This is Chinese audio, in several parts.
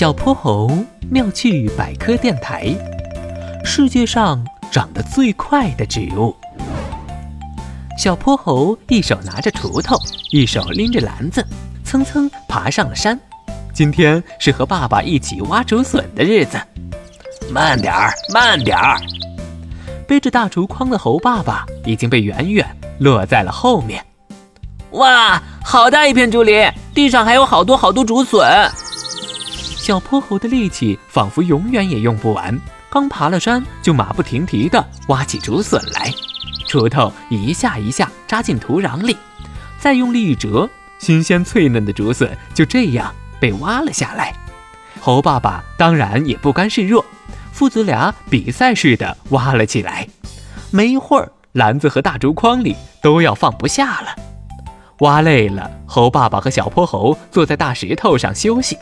小泼猴妙趣百科电台：世界上长得最快的植物。小泼猴一手拿着锄头，一手拎着篮子，蹭蹭爬上了山。今天是和爸爸一起挖竹笋的日子。慢点儿，慢点儿！背着大竹筐的猴爸爸已经被远远落在了后面。哇，好大一片竹林，地上还有好多好多竹笋。小泼猴的力气仿佛永远也用不完，刚爬了山就马不停蹄地挖起竹笋来，锄头一下一下扎进土壤里，再用力一折，新鲜脆嫩的竹笋就这样被挖了下来。猴爸爸当然也不甘示弱，父子俩比赛似的挖了起来。没一会儿，篮子和大竹筐里都要放不下了。挖累了，猴爸爸和小泼猴坐在大石头上休息。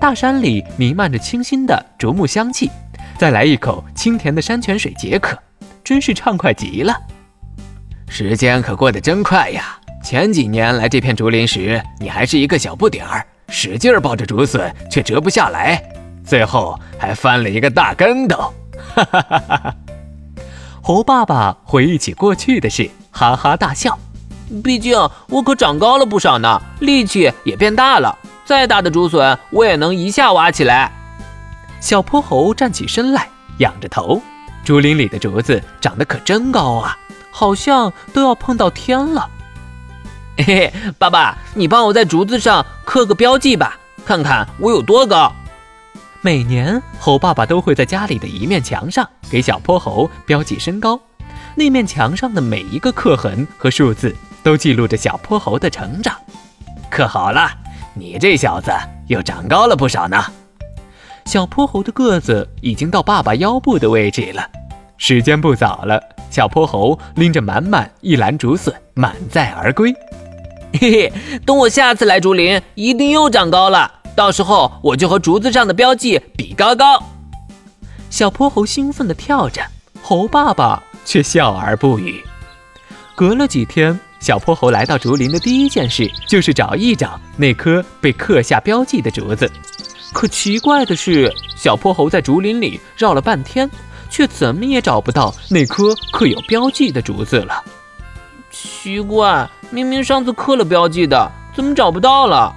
大山里弥漫着清新的竹木香气，再来一口清甜的山泉水解渴，真是畅快极了。时间可过得真快呀！前几年来这片竹林时，你还是一个小不点儿，使劲抱着竹笋却折不下来，最后还翻了一个大跟斗。哈哈哈哈哈！猴爸爸回忆起过去的事，哈哈大笑。毕竟我可长高了不少呢，力气也变大了。再大的竹笋，我也能一下挖起来。小泼猴站起身来，仰着头。竹林里的竹子长得可真高啊，好像都要碰到天了。嘿嘿，爸爸，你帮我在竹子上刻个标记吧，看看我有多高。每年，猴爸爸都会在家里的一面墙上给小泼猴标记身高。那面墙上的每一个刻痕和数字，都记录着小泼猴的成长。可好了。你这小子又长高了不少呢。小泼猴的个子已经到爸爸腰部的位置了。时间不早了，小泼猴拎着满满一篮竹笋满载而归。嘿嘿，等我下次来竹林，一定又长高了。到时候我就和竹子上的标记比高高。小泼猴兴奋地跳着，猴爸爸却笑而不语。隔了几天。小泼猴来到竹林的第一件事就是找一找那颗被刻下标记的竹子。可奇怪的是，小泼猴在竹林里绕了半天，却怎么也找不到那颗刻有标记的竹子了。奇怪，明明上次刻了标记的，怎么找不到了？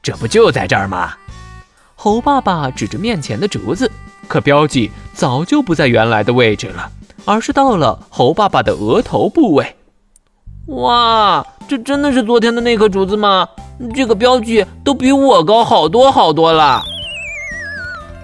这不就在这儿吗？猴爸爸指着面前的竹子，可标记早就不在原来的位置了，而是到了猴爸爸的额头部位。哇，这真的是昨天的那颗竹子吗？这个标记都比我高好多好多了。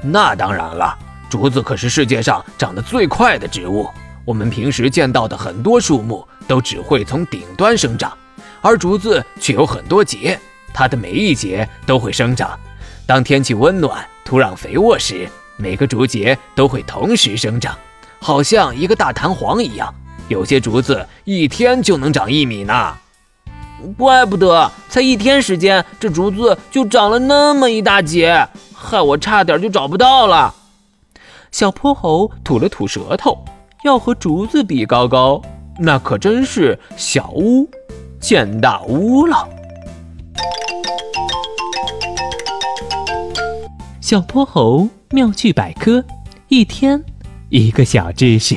那当然了，竹子可是世界上长得最快的植物。我们平时见到的很多树木都只会从顶端生长，而竹子却有很多节，它的每一节都会生长。当天气温暖、土壤肥沃时，每个竹节都会同时生长，好像一个大弹簧一样。有些竹子一天就能长一米呢，怪不得才一天时间，这竹子就长了那么一大截，害我差点就找不到了。小泼猴吐了吐舌头，要和竹子比高高，那可真是小巫见大巫了。小泼猴妙趣百科，一天一个小知识。